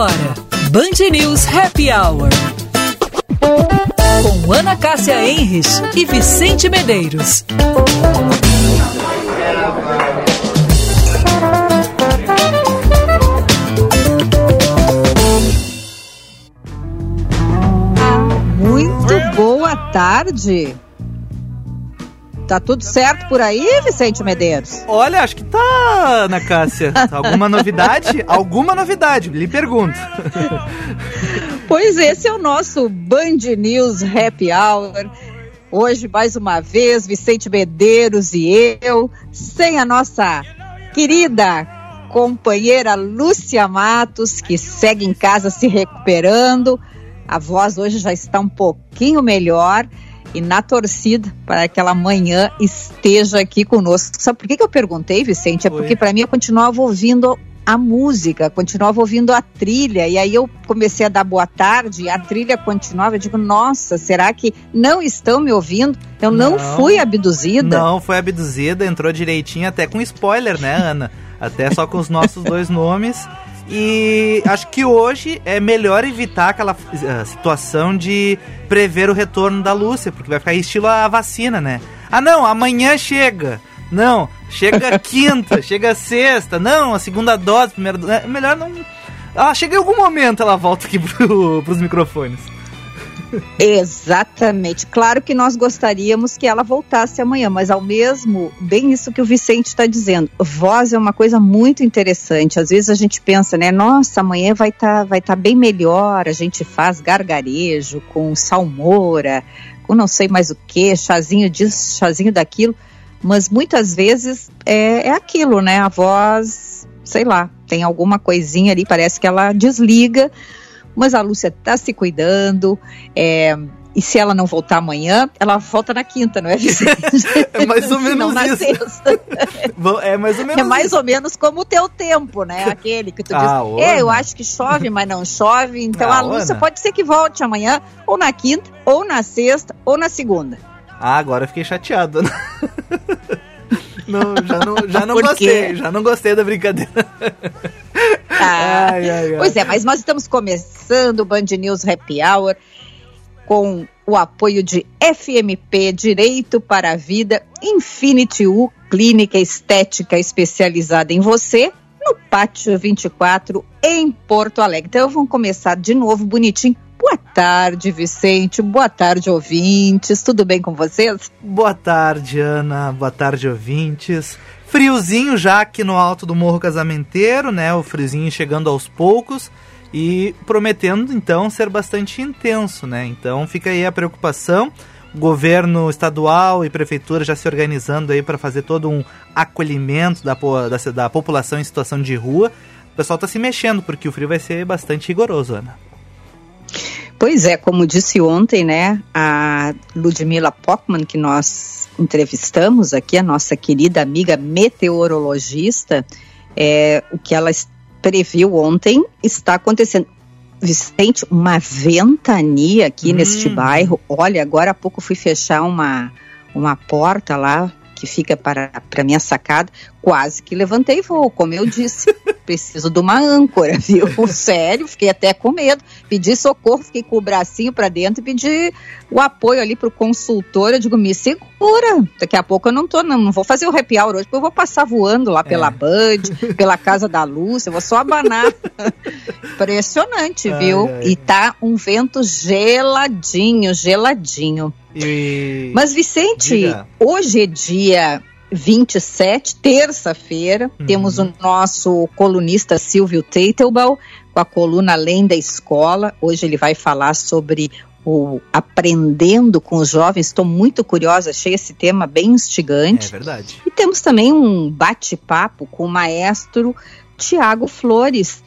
agora, Band News Happy Hour. Com Ana Cássia Enres e Vicente Medeiros. Muito boa tarde. Tá tudo certo por aí, Vicente Medeiros? Olha, acho que tá, Ana Cássia. Alguma novidade? Alguma novidade, lhe pergunto. Pois esse é o nosso Band News Happy Hour. Hoje, mais uma vez, Vicente Medeiros e eu, sem a nossa querida companheira Lúcia Matos, que segue em casa se recuperando. A voz hoje já está um pouquinho melhor e na torcida para que ela amanhã esteja aqui conosco. Sabe por que, que eu perguntei, Vicente? É porque para mim eu continuava ouvindo a música, continuava ouvindo a trilha, e aí eu comecei a dar boa tarde, a trilha continuava, eu digo, nossa, será que não estão me ouvindo? Eu não, não fui abduzida? Não, foi abduzida, entrou direitinho, até com spoiler, né, Ana? Até só com os nossos dois nomes. E acho que hoje é melhor evitar aquela uh, situação de prever o retorno da Lúcia, porque vai ficar estilo a vacina, né? Ah, não, amanhã chega. Não, chega quinta, chega sexta. Não, a segunda dose, primeira dose. É melhor não. Ah, chega em algum momento ela volta aqui pro, pros microfones. Exatamente. Claro que nós gostaríamos que ela voltasse amanhã, mas ao mesmo, bem isso que o Vicente está dizendo. Voz é uma coisa muito interessante. Às vezes a gente pensa, né? Nossa, amanhã vai estar tá, vai tá bem melhor. A gente faz gargarejo com salmoura, com não sei mais o que, chazinho disso, chazinho daquilo. Mas muitas vezes é, é aquilo, né? A voz, sei lá, tem alguma coisinha ali, parece que ela desliga mas a Lúcia está se cuidando. É, e se ela não voltar amanhã, ela volta na quinta, não é, Vicente? é mais ou menos não, na isso. Sexta. é mais ou menos É mais isso. ou menos como o teu tempo, né? Aquele que tu ah, diz, é, eu acho que chove, mas não chove. Então ah, a Lúcia Ana. pode ser que volte amanhã, ou na quinta, ou na sexta, ou na segunda. Ah, agora eu fiquei chateado. Não, já não, já não gostei, já não gostei da brincadeira. Ah, ai, ai, ai. Pois é, mas nós estamos começando o Band News Happy Hour com o apoio de FMP Direito para a Vida, Infinity U, clínica estética especializada em você, no Pátio 24, em Porto Alegre. Então vamos começar de novo bonitinho Boa tarde, Vicente. Boa tarde, ouvintes. Tudo bem com vocês? Boa tarde, Ana. Boa tarde, ouvintes. Friozinho já aqui no alto do Morro Casamenteiro, né? O friozinho chegando aos poucos e prometendo então ser bastante intenso, né? Então fica aí a preocupação. O governo estadual e prefeitura já se organizando aí para fazer todo um acolhimento da, da, da população em situação de rua. O pessoal está se mexendo porque o frio vai ser bastante rigoroso, Ana. Pois é, como disse ontem, né, a Ludmila Pockman, que nós entrevistamos aqui, a nossa querida amiga meteorologista, é, o que ela previu ontem está acontecendo. Vicente, uma ventania aqui hum. neste bairro. Olha, agora há pouco fui fechar uma, uma porta lá que fica para a minha sacada, quase que levantei voo, como eu disse. Preciso de uma âncora, viu? Sério, fiquei até com medo. Pedi socorro, fiquei com o bracinho para dentro e pedi o apoio ali para o consultor. Eu digo, me segura. Daqui a pouco eu não tô, não, não vou fazer o happy hour hoje, porque eu vou passar voando lá pela é. Band, pela Casa da Luz, eu vou só abanar. Impressionante, viu? Ai, ai, e tá um vento geladinho, geladinho. E... Mas, Vicente, Diga. hoje é dia 27, terça-feira, uhum. temos o nosso colunista Silvio Teitelbaum com a coluna Além da Escola. Hoje ele vai falar sobre o aprendendo com os jovens. Estou muito curiosa, achei esse tema bem instigante. É verdade. E temos também um bate-papo com o maestro Tiago Flores,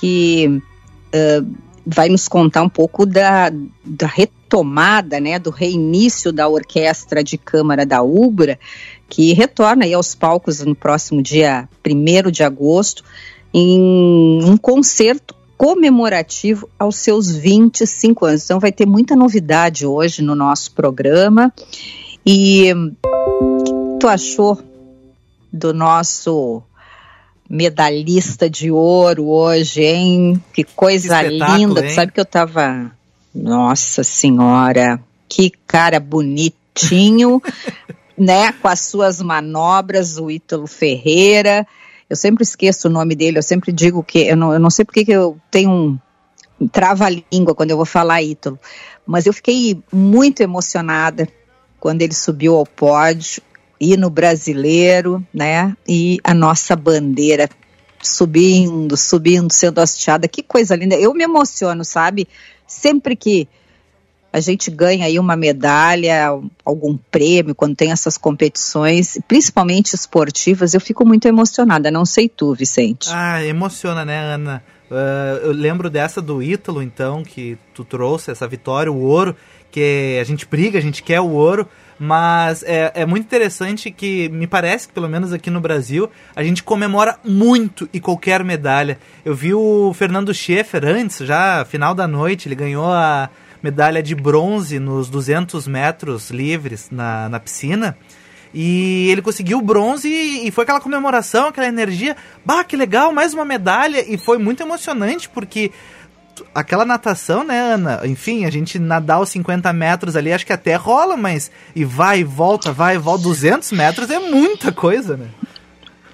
que uh, vai nos contar um pouco da, da retomada, né, do reinício da Orquestra de Câmara da Ubra, que retorna aí aos palcos no próximo dia 1 de agosto, em um concerto comemorativo aos seus 25 anos. Então vai ter muita novidade hoje no nosso programa. E o que tu achou do nosso medalhista de ouro hoje, hein? Que coisa que linda. Hein? Sabe que eu tava. Nossa Senhora, que cara bonitinho, né? Com as suas manobras, o Ítalo Ferreira. Eu sempre esqueço o nome dele, eu sempre digo que. Eu não, eu não sei porque que eu tenho um trava-língua quando eu vou falar Ítalo. Mas eu fiquei muito emocionada quando ele subiu ao pódio, hino brasileiro, né? E a nossa bandeira subindo, subindo, sendo hasteada. Que coisa linda. Eu me emociono, sabe? Sempre que a gente ganha aí uma medalha, algum prêmio, quando tem essas competições, principalmente esportivas, eu fico muito emocionada. Não sei tu, Vicente. Ah, emociona, né, Ana? Uh, eu lembro dessa do Ítalo, então, que tu trouxe essa vitória, o ouro, que a gente briga, a gente quer o ouro, mas é, é muito interessante que, me parece que pelo menos aqui no Brasil, a gente comemora muito e qualquer medalha. Eu vi o Fernando Schaefer antes, já final da noite, ele ganhou a medalha de bronze nos 200 metros livres na, na piscina. E ele conseguiu o bronze e foi aquela comemoração, aquela energia. Bah, que legal, mais uma medalha. E foi muito emocionante porque aquela natação, né, Ana? Enfim, a gente nadar os 50 metros ali, acho que até rola, mas. E vai e volta, vai e volta. 200 metros é muita coisa, né?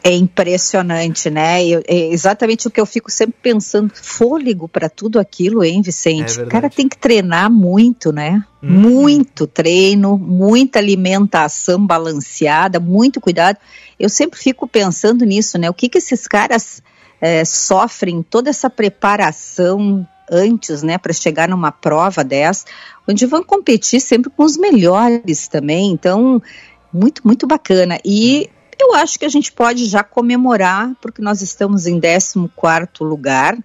É impressionante, né? Eu, é exatamente o que eu fico sempre pensando, fôlego para tudo aquilo, hein, Vicente? É o cara tem que treinar muito, né? Hum. Muito treino, muita alimentação balanceada, muito cuidado. Eu sempre fico pensando nisso, né? O que que esses caras é, sofrem toda essa preparação antes, né, para chegar numa prova dessa, onde vão competir sempre com os melhores também. Então, muito, muito bacana. E eu acho que a gente pode já comemorar, porque nós estamos em 14 lugar,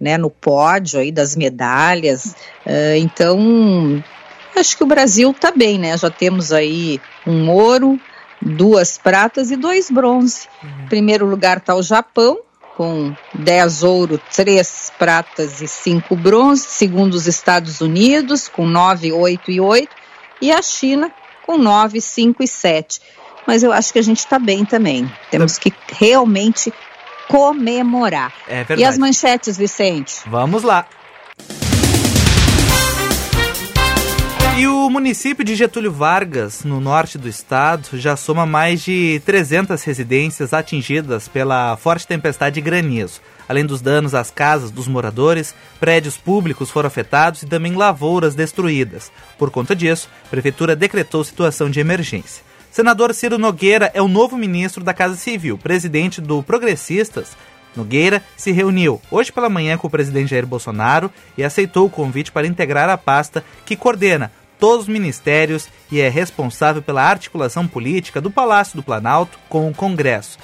né, no pódio aí das medalhas. Uh, então, acho que o Brasil está bem, né? Já temos aí um ouro, duas pratas e dois bronze. Uhum. Primeiro lugar está o Japão, com 10 ouro, 3 pratas e 5 bronze. Segundo, os Estados Unidos, com 9, 8 e 8. E a China, com 9, 5 e 7 mas eu acho que a gente está bem também. Temos que realmente comemorar. É verdade. E as manchetes, Vicente? Vamos lá. E o município de Getúlio Vargas, no norte do estado, já soma mais de 300 residências atingidas pela forte tempestade e granizo. Além dos danos às casas dos moradores, prédios públicos foram afetados e também lavouras destruídas. Por conta disso, a prefeitura decretou situação de emergência. Senador Ciro Nogueira é o novo ministro da Casa Civil. Presidente do Progressistas, Nogueira se reuniu hoje pela manhã com o presidente Jair Bolsonaro e aceitou o convite para integrar a pasta que coordena todos os ministérios e é responsável pela articulação política do Palácio do Planalto com o Congresso.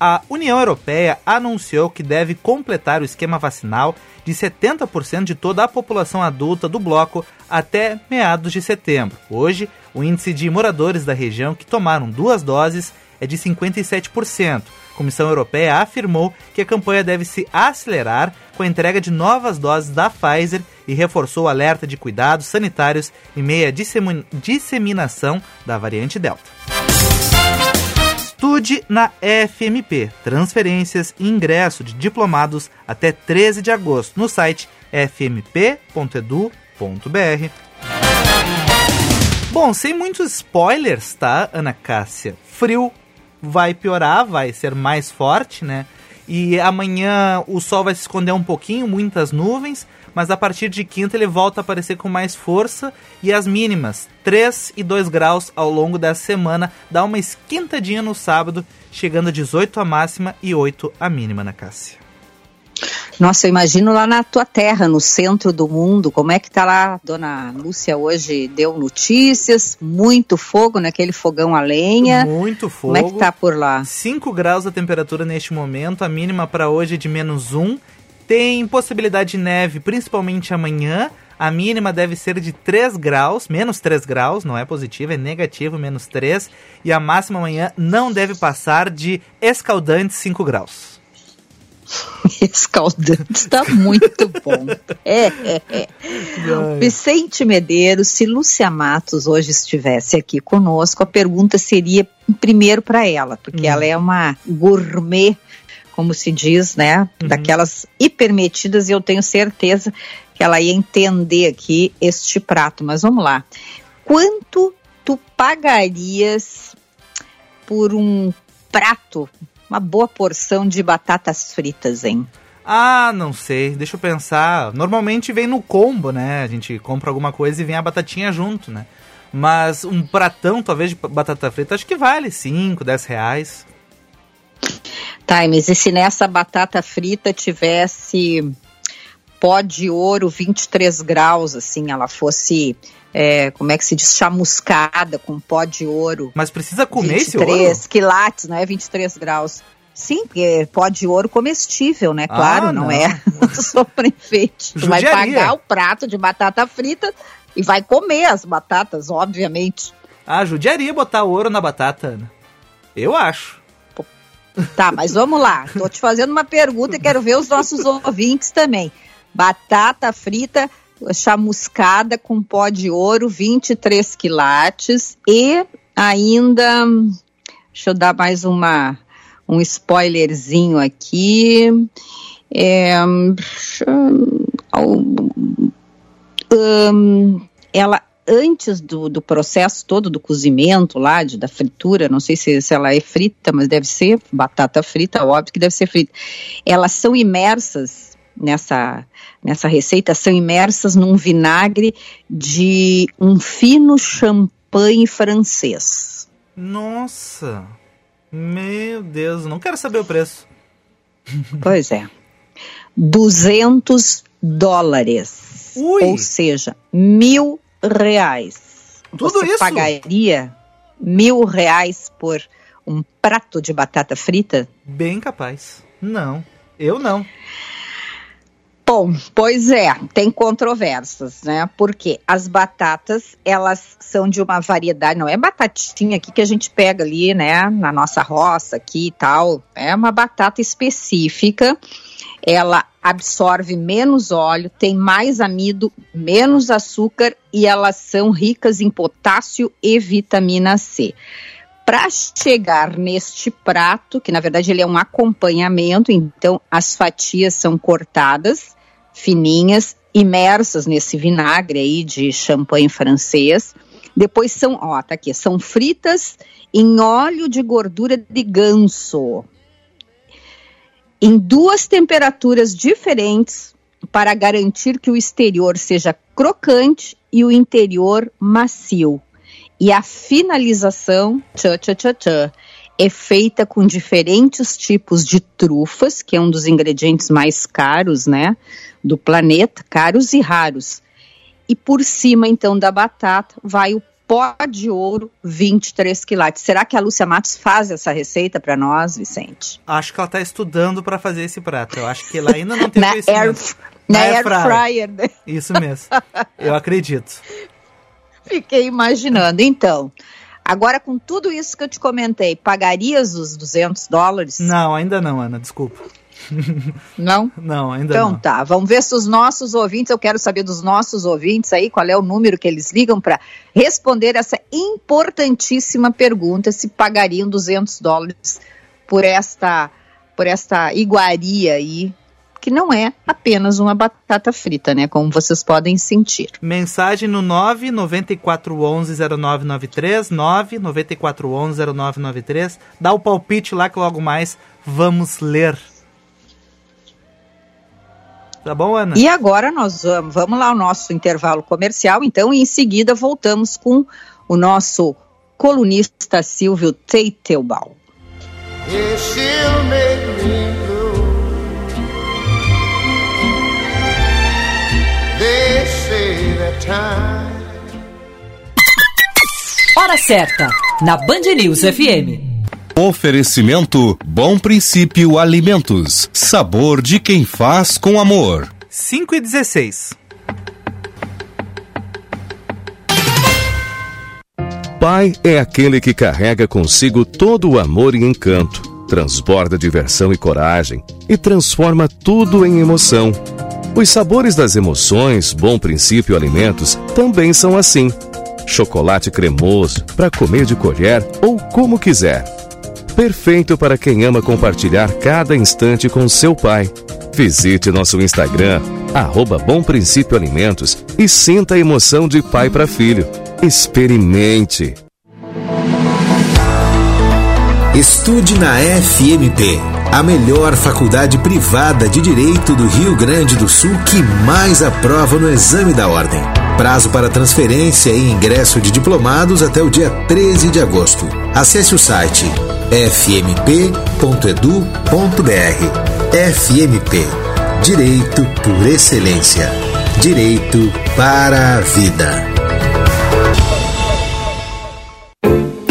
A União Europeia anunciou que deve completar o esquema vacinal de 70% de toda a população adulta do bloco até meados de setembro. Hoje, o índice de moradores da região que tomaram duas doses é de 57%. Comissão Europeia afirmou que a campanha deve se acelerar com a entrega de novas doses da Pfizer e reforçou o alerta de cuidados sanitários em meio à disseminação da variante Delta. Estude na FMP, transferências e ingresso de diplomados até 13 de agosto no site fmp.edu.br. Bom, sem muitos spoilers, tá, Ana Cássia? Frio vai piorar, vai ser mais forte, né? E amanhã o sol vai se esconder um pouquinho, muitas nuvens, mas a partir de quinta ele volta a aparecer com mais força e as mínimas 3 e 2 graus ao longo dessa semana, dá uma esquentadinha no sábado, chegando a 18 a máxima e 8 a mínima na Cássia. Nossa, eu imagino lá na tua terra, no centro do mundo, como é que tá lá? Dona Lúcia hoje deu notícias, muito fogo naquele fogão a lenha. Muito fogo. Como é que tá por lá? 5 graus a temperatura neste momento, a mínima para hoje é de menos 1. Tem possibilidade de neve, principalmente amanhã. A mínima deve ser de 3 graus, menos 3 graus, não é positivo, é negativo, menos 3. E a máxima amanhã não deve passar de escaldantes 5 graus. escaldante, está muito bom. É, é, é. Vicente Medeiros, se Lúcia Matos hoje estivesse aqui conosco, a pergunta seria primeiro para ela, porque hum. ela é uma gourmet como se diz, né? Uhum. Daquelas hipermetidas, e eu tenho certeza que ela ia entender aqui este prato. Mas vamos lá. Quanto tu pagarias por um prato, uma boa porção de batatas fritas, hein? Ah, não sei, deixa eu pensar. Normalmente vem no combo, né? A gente compra alguma coisa e vem a batatinha junto, né? Mas um pratão, talvez, de batata frita, acho que vale 5, 10 reais. Tá, mas e se nessa batata frita tivesse pó de ouro 23 graus, assim, ela fosse, é, como é que se diz, chamuscada com pó de ouro. Mas precisa comer 23 esse ouro? 23 quilates, não é 23 graus. Sim, porque pó de ouro comestível, né? Claro, ah, não. não. é para enfeite. Tu vai pagar o prato de batata frita e vai comer as batatas, obviamente. Ah, judiaria botar ouro na batata, Ana. Eu acho. Tá, mas vamos lá. Tô te fazendo uma pergunta e quero ver os nossos ouvintes também. Batata frita chamuscada com pó de ouro, 23 quilates e ainda deixa eu dar mais uma um spoilerzinho aqui. É, um, ela antes do, do processo todo do cozimento lá, de, da fritura, não sei se, se ela é frita, mas deve ser batata frita, óbvio que deve ser frita. Elas são imersas nessa, nessa receita, são imersas num vinagre de um fino champanhe francês. Nossa! Meu Deus, não quero saber o preço. Pois é. 200 dólares. Ui. Ou seja, mil reais. Tudo Você isso? pagaria mil reais por um prato de batata frita? Bem capaz. Não, eu não. Bom, pois é, tem controvérsias, né? Porque as batatas, elas são de uma variedade, não é batatinha aqui que a gente pega ali, né, na nossa roça aqui e tal, é uma batata específica. Ela absorve menos óleo, tem mais amido, menos açúcar e elas são ricas em potássio e vitamina C para chegar neste prato, que na verdade ele é um acompanhamento, então as fatias são cortadas fininhas, imersas nesse vinagre aí de champanhe francês. Depois são, ó, tá aqui, são fritas em óleo de gordura de ganso. Em duas temperaturas diferentes para garantir que o exterior seja crocante e o interior macio. E a finalização, tchá, tchá, tchá, tchá, é feita com diferentes tipos de trufas, que é um dos ingredientes mais caros, né, do planeta, caros e raros. E por cima, então, da batata vai o pó de ouro 23 quilates. Será que a Lúcia Matos faz essa receita para nós, Vicente? Acho que ela está estudando para fazer esse prato. Eu acho que ela ainda não tem na air, na, na air fryer. fryer né? Isso mesmo. Eu acredito. Fiquei imaginando. Então, Agora, com tudo isso que eu te comentei, pagarias os 200 dólares? Não, ainda não, Ana, desculpa. Não? Não, ainda então, não. Então tá, vamos ver se os nossos ouvintes, eu quero saber dos nossos ouvintes aí, qual é o número que eles ligam para responder essa importantíssima pergunta, se pagariam 200 dólares por esta, por esta iguaria aí que não é apenas uma batata frita, né? Como vocês podem sentir. Mensagem no 994110993, 994110993. Dá o palpite lá que logo mais vamos ler. Tá bom, Ana? E agora nós vamos, vamos lá ao nosso intervalo comercial, então, e em seguida voltamos com o nosso colunista Silvio Teitelbaum. Hora certa, na Band News FM. Oferecimento Bom Princípio Alimentos. Sabor de quem faz com amor. 5 e 16. Pai é aquele que carrega consigo todo o amor e encanto, transborda diversão e coragem e transforma tudo em emoção. Os sabores das emoções, Bom Princípio Alimentos, também são assim. Chocolate cremoso, para comer de colher ou como quiser Perfeito para quem ama compartilhar cada instante com seu pai. Visite nosso Instagram, arroba Bom Princípio Alimentos e sinta a emoção de pai para filho. Experimente! Estude na FMP, a melhor faculdade privada de Direito do Rio Grande do Sul que mais aprova no exame da ordem. Prazo para transferência e ingresso de diplomados até o dia 13 de agosto. Acesse o site fmp.edu.br. FMP Direito por Excelência. Direito para a Vida.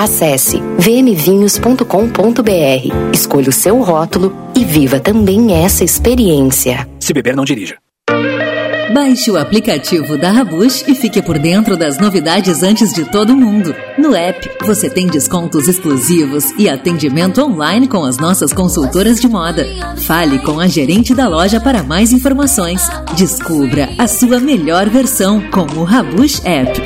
Acesse vmvinhos.com.br, escolha o seu rótulo e viva também essa experiência. Se beber, não dirija. Baixe o aplicativo da Rabush e fique por dentro das novidades antes de todo mundo. No app, você tem descontos exclusivos e atendimento online com as nossas consultoras de moda. Fale com a gerente da loja para mais informações. Descubra a sua melhor versão com o Rabush App.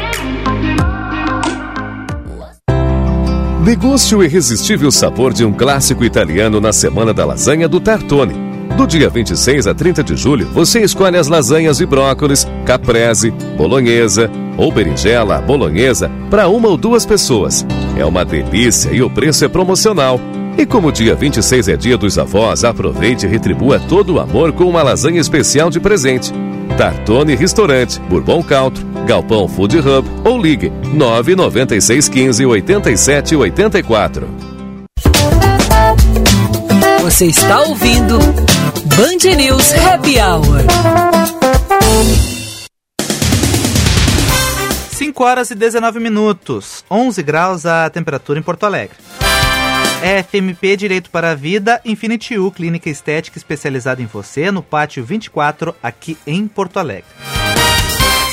Deguste o irresistível sabor de um clássico italiano na Semana da Lasanha do Tartone. Do dia 26 a 30 de julho, você escolhe as lasanhas de brócolis, caprese, bolonhesa ou berinjela bolonhesa para uma ou duas pessoas. É uma delícia e o preço é promocional. E como o dia 26 é dia dos avós, aproveite e retribua todo o amor com uma lasanha especial de presente. Tartone Restaurante, Bourbon Country, Galpão Food Hub ou ligue 99615 8784. Você está ouvindo Band News Happy Hour. 5 horas e 19 minutos, 11 graus a temperatura em Porto Alegre. FMP Direito para a Vida, Infinity U, clínica estética especializada em você, no Pátio 24, aqui em Porto Alegre.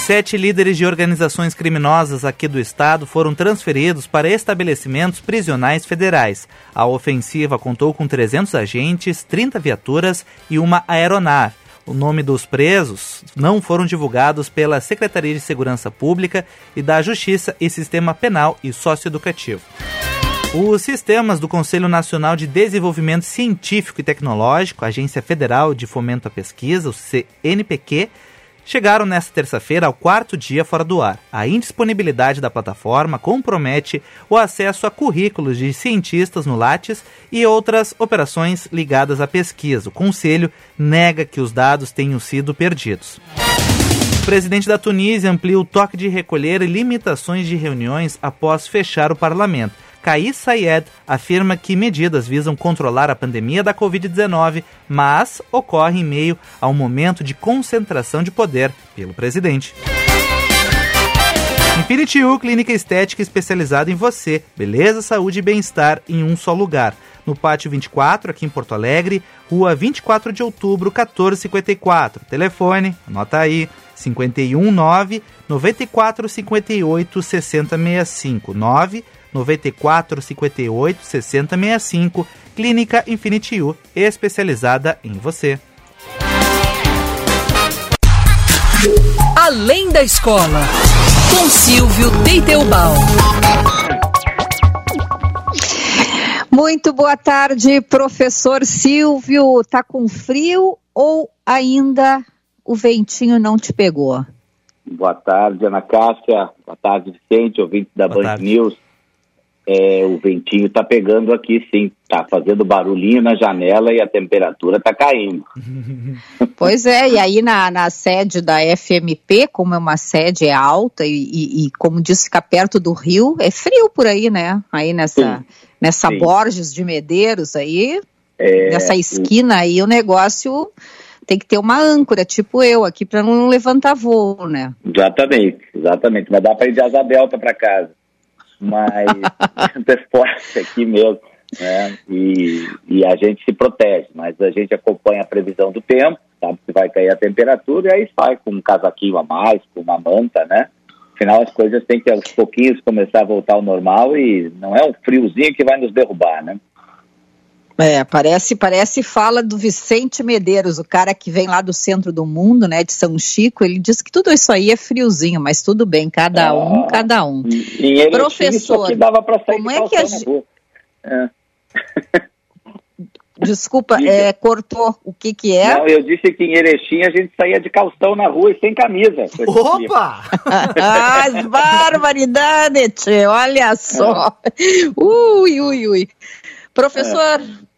Sete líderes de organizações criminosas aqui do estado foram transferidos para estabelecimentos prisionais federais. A ofensiva contou com 300 agentes, 30 viaturas e uma aeronave. O nome dos presos não foram divulgados pela Secretaria de Segurança Pública e da Justiça e Sistema Penal e Socioeducativo. Os sistemas do Conselho Nacional de Desenvolvimento Científico e Tecnológico, Agência Federal de Fomento à Pesquisa, o CNPq, chegaram nesta terça-feira ao quarto dia fora do ar. A indisponibilidade da plataforma compromete o acesso a currículos de cientistas no Lattes e outras operações ligadas à pesquisa. O Conselho nega que os dados tenham sido perdidos. O presidente da Tunísia amplia o toque de recolher e limitações de reuniões após fechar o parlamento. Kais Sayed afirma que medidas visam controlar a pandemia da Covid-19, mas ocorre em meio a um momento de concentração de poder pelo presidente. Infinity U, clínica estética especializada em você, beleza, saúde e bem-estar em um só lugar. No Pátio 24, aqui em Porto Alegre, Rua 24 de Outubro, 1454. Telefone, anota aí, 519 9458 6065 9 94 58 60 65, Clínica Infinity U, especializada em você. Além da escola, com Silvio Teitelbaum. Muito boa tarde, professor Silvio. Tá com frio ou ainda o ventinho não te pegou? Boa tarde, Ana Cássia. Boa tarde, Vicente, ouvinte da boa Band tarde. News. É, o ventinho está pegando aqui, sim. Está fazendo barulhinho na janela e a temperatura está caindo. Pois é, e aí na, na sede da FMP, como é uma sede alta e, e, e, como disse, fica perto do rio, é frio por aí, né? Aí nessa, sim. nessa sim. Borges de Medeiros aí, é, nessa esquina aí, o negócio tem que ter uma âncora, tipo eu, aqui, para não levantar voo, né? Exatamente, exatamente. Mas dá para ir de asa delta para casa mas é forte aqui mesmo, né? E, e a gente se protege, mas a gente acompanha a previsão do tempo sabe se vai cair a temperatura e aí sai com um casaquinho a mais, com uma manta, né? Afinal, as coisas têm que aos pouquinhos começar a voltar ao normal e não é um friozinho que vai nos derrubar, né? É, parece, parece fala do Vicente Medeiros, o cara que vem lá do centro do mundo, né, de São Chico, ele diz que tudo isso aí é friozinho, mas tudo bem, cada ah, um, cada um. Em Professor, dava pra sair como é que a gente... É. Desculpa, é, cortou. O que que é? Não, eu disse que em Erechim a gente saía de calção na rua e sem camisa. Opa! As barbaridades, olha só. É. Ui, ui, ui. Professor, é.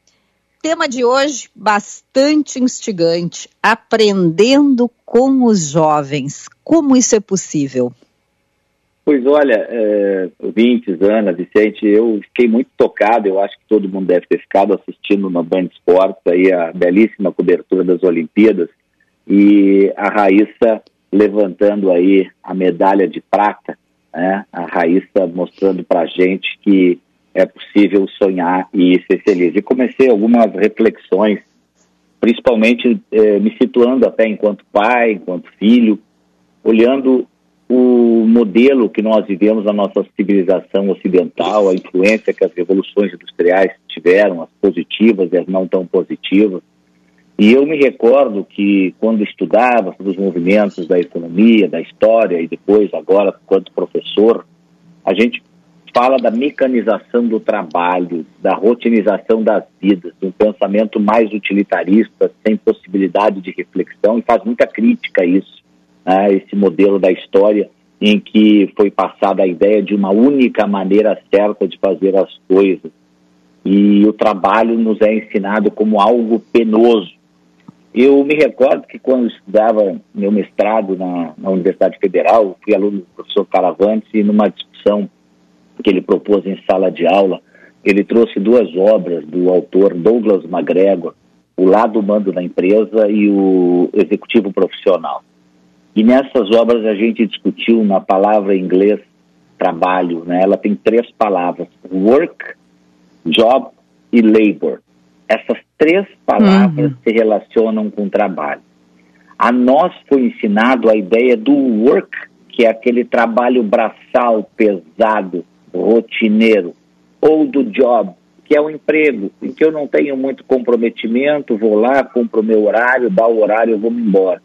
Tema de hoje bastante instigante. Aprendendo com os jovens. Como isso é possível? Pois olha, é, ouvintes, Ana, Vicente, eu fiquei muito tocado, eu acho que todo mundo deve ter ficado assistindo na Band Esportes aí a belíssima cobertura das Olimpíadas e a Raíssa levantando aí a medalha de prata, né? A Raíssa mostrando pra gente que é possível sonhar e ser feliz. E comecei algumas reflexões, principalmente eh, me situando até enquanto pai, enquanto filho, olhando o modelo que nós vivemos na nossa civilização ocidental, a influência que as revoluções industriais tiveram, as positivas e as não tão positivas. E eu me recordo que quando estudava sobre os movimentos da economia, da história e depois agora quanto professor, a gente fala da mecanização do trabalho, da rotinização das vidas, de um pensamento mais utilitarista, sem possibilidade de reflexão, e faz muita crítica a isso, né, esse modelo da história em que foi passada a ideia de uma única maneira certa de fazer as coisas. E o trabalho nos é ensinado como algo penoso. Eu me recordo que quando estudava meu mestrado na, na Universidade Federal, fui aluno do professor Caravantes e numa discussão que ele propôs em sala de aula, ele trouxe duas obras do autor Douglas MacGregor, O Lado Humano da Empresa e o Executivo Profissional. E nessas obras a gente discutiu na palavra em inglês trabalho, né? Ela tem três palavras: work, job e labor. Essas três palavras uhum. se relacionam com trabalho. A nós foi ensinado a ideia do work, que é aquele trabalho braçal, pesado, rotineiro, ou do job, que é o emprego, em que eu não tenho muito comprometimento, vou lá, cumpro o meu horário, dá o horário, eu vou me embora.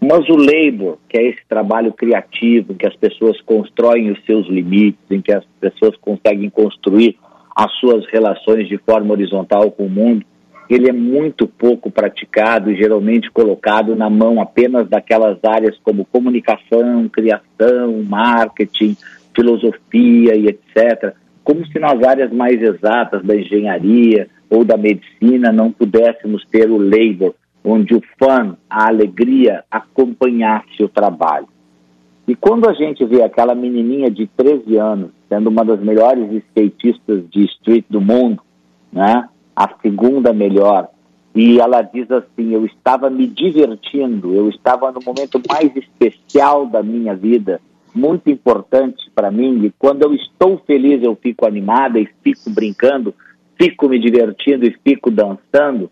Mas o labor, que é esse trabalho criativo, em que as pessoas constroem os seus limites, em que as pessoas conseguem construir as suas relações de forma horizontal com o mundo, ele é muito pouco praticado e geralmente colocado na mão apenas daquelas áreas como comunicação, criação, marketing, filosofia e etc., como se nas áreas mais exatas da engenharia ou da medicina não pudéssemos ter o labor, onde o fã, a alegria, acompanhasse o trabalho. E quando a gente vê aquela menininha de 13 anos, sendo uma das melhores skatistas de street do mundo, né? a segunda melhor, e ela diz assim: Eu estava me divertindo, eu estava no momento mais especial da minha vida, muito importante para mim, e quando eu estou feliz eu fico animada e fico brincando, fico me divertindo e fico dançando,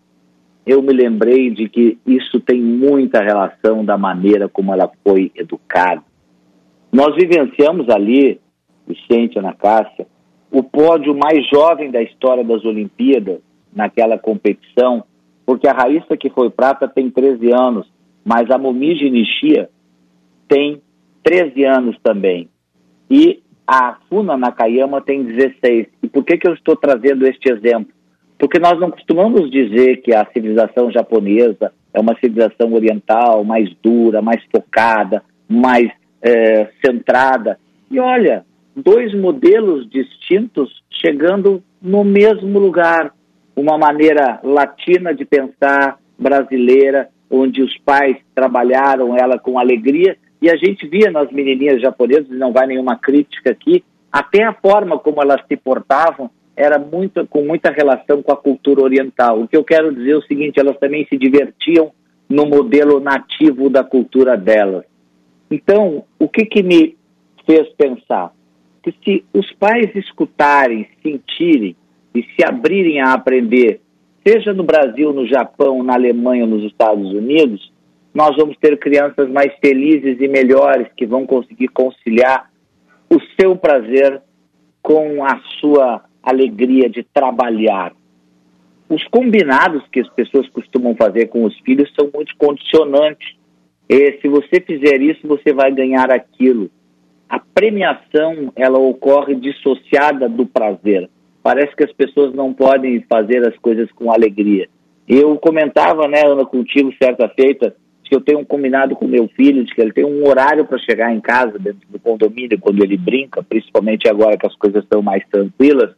eu me lembrei de que isso tem muita relação da maneira como ela foi educada. Nós vivenciamos ali, Vicente, Ana Cássia, o pódio mais jovem da história das Olimpíadas naquela competição, porque a Raíssa que foi prata tem 13 anos, mas a Momiji Nishia tem 13 anos também. E a Funa Nakayama tem 16. E por que, que eu estou trazendo este exemplo? Porque nós não costumamos dizer que a civilização japonesa é uma civilização oriental mais dura, mais focada, mais é, centrada. E olha, dois modelos distintos chegando no mesmo lugar. Uma maneira latina de pensar, brasileira, onde os pais trabalharam ela com alegria e a gente via nas menininhas japonesas, não vai nenhuma crítica aqui, até a forma como elas se portavam era muito, com muita relação com a cultura oriental. O que eu quero dizer é o seguinte: elas também se divertiam no modelo nativo da cultura delas. Então, o que, que me fez pensar? Que se os pais escutarem, sentirem e se abrirem a aprender seja no Brasil, no Japão, na Alemanha, nos Estados Unidos, nós vamos ter crianças mais felizes e melhores que vão conseguir conciliar o seu prazer com a sua alegria de trabalhar. Os combinados que as pessoas costumam fazer com os filhos são muito condicionantes. E se você fizer isso, você vai ganhar aquilo. A premiação, ela ocorre dissociada do prazer. Parece que as pessoas não podem fazer as coisas com alegria. Eu comentava, né, Ana, contigo certa feita, que eu tenho um combinado com meu filho de que ele tem um horário para chegar em casa dentro do condomínio quando ele brinca, principalmente agora que as coisas estão mais tranquilas,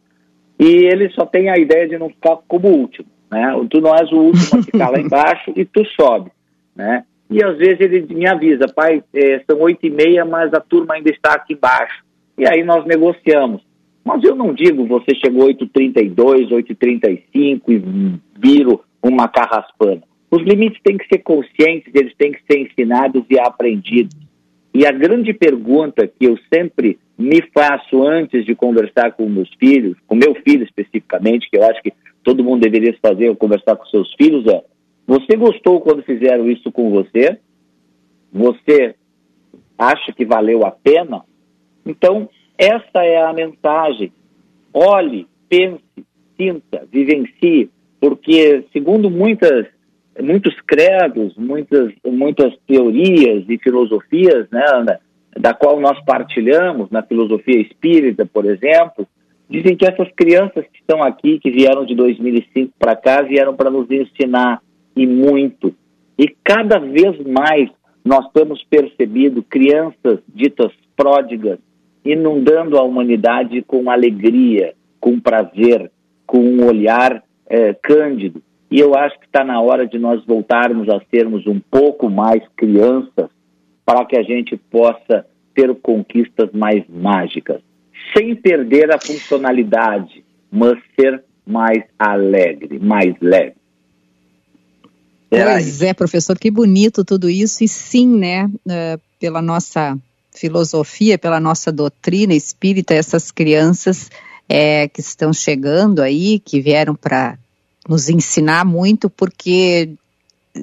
e ele só tem a ideia de não ficar como último, né? Tu não és o último a ficar lá embaixo e tu sobe, né? E às vezes ele me avisa, pai, é, são oito e meia, mas a turma ainda está aqui embaixo. E aí nós negociamos. Mas eu não digo, você chegou 8h32, 8h35 e viro uma carraspana. Os limites têm que ser conscientes, eles têm que ser ensinados e aprendidos. E a grande pergunta que eu sempre me faço antes de conversar com meus filhos, com meu filho especificamente, que eu acho que todo mundo deveria fazer conversar com seus filhos, é: você gostou quando fizeram isso com você? Você acha que valeu a pena? Então, essa é a mensagem. Olhe, pense, sinta, vivencie, porque, segundo muitas muitos credos, muitas, muitas teorias e filosofias, né, da qual nós partilhamos, na filosofia espírita, por exemplo, dizem que essas crianças que estão aqui, que vieram de 2005 para cá, vieram para nos ensinar e muito. E cada vez mais nós temos percebido crianças ditas pródigas inundando a humanidade com alegria, com prazer, com um olhar é, cândido. E eu acho que está na hora de nós voltarmos a sermos um pouco mais crianças para que a gente possa ter conquistas mais mágicas, sem perder a funcionalidade, mas ser mais alegre, mais leve. pois é, professor, que bonito tudo isso. E sim, né, uh, pela nossa filosofia, pela nossa doutrina espírita, essas crianças é, que estão chegando aí, que vieram para nos ensinar muito, porque,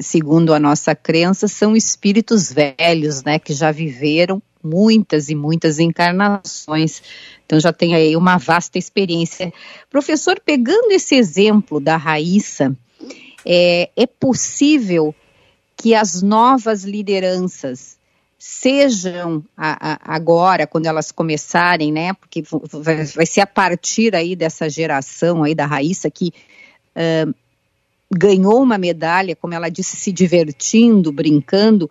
segundo a nossa crença, são espíritos velhos, né, que já viveram muitas e muitas encarnações. Então já tem aí uma vasta experiência. Professor, pegando esse exemplo da Raíssa, é, é possível que as novas lideranças sejam a, a, agora, quando elas começarem, né? Porque vai, vai, ser a partir aí dessa geração aí da Raíssa que uh, ganhou uma medalha, como ela disse, se divertindo, brincando.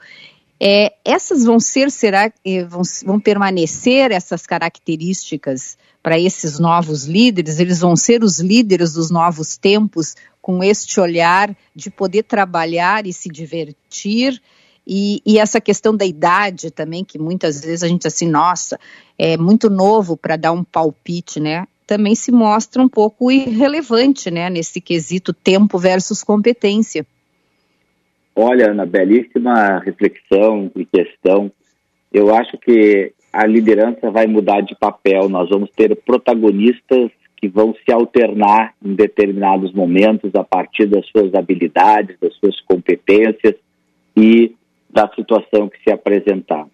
É, essas vão ser, será eh, vão, vão permanecer essas características para esses novos líderes? Eles vão ser os líderes dos novos tempos com este olhar de poder trabalhar e se divertir? E, e, essa questão da idade também, que muitas vezes a gente assim, nossa, é muito novo para dar um palpite, né? Também se mostra um pouco irrelevante, né, nesse quesito tempo versus competência. Olha, Ana, belíssima reflexão e questão. Eu acho que a liderança vai mudar de papel. Nós vamos ter protagonistas que vão se alternar em determinados momentos a partir das suas habilidades, das suas competências e da situação que se apresentar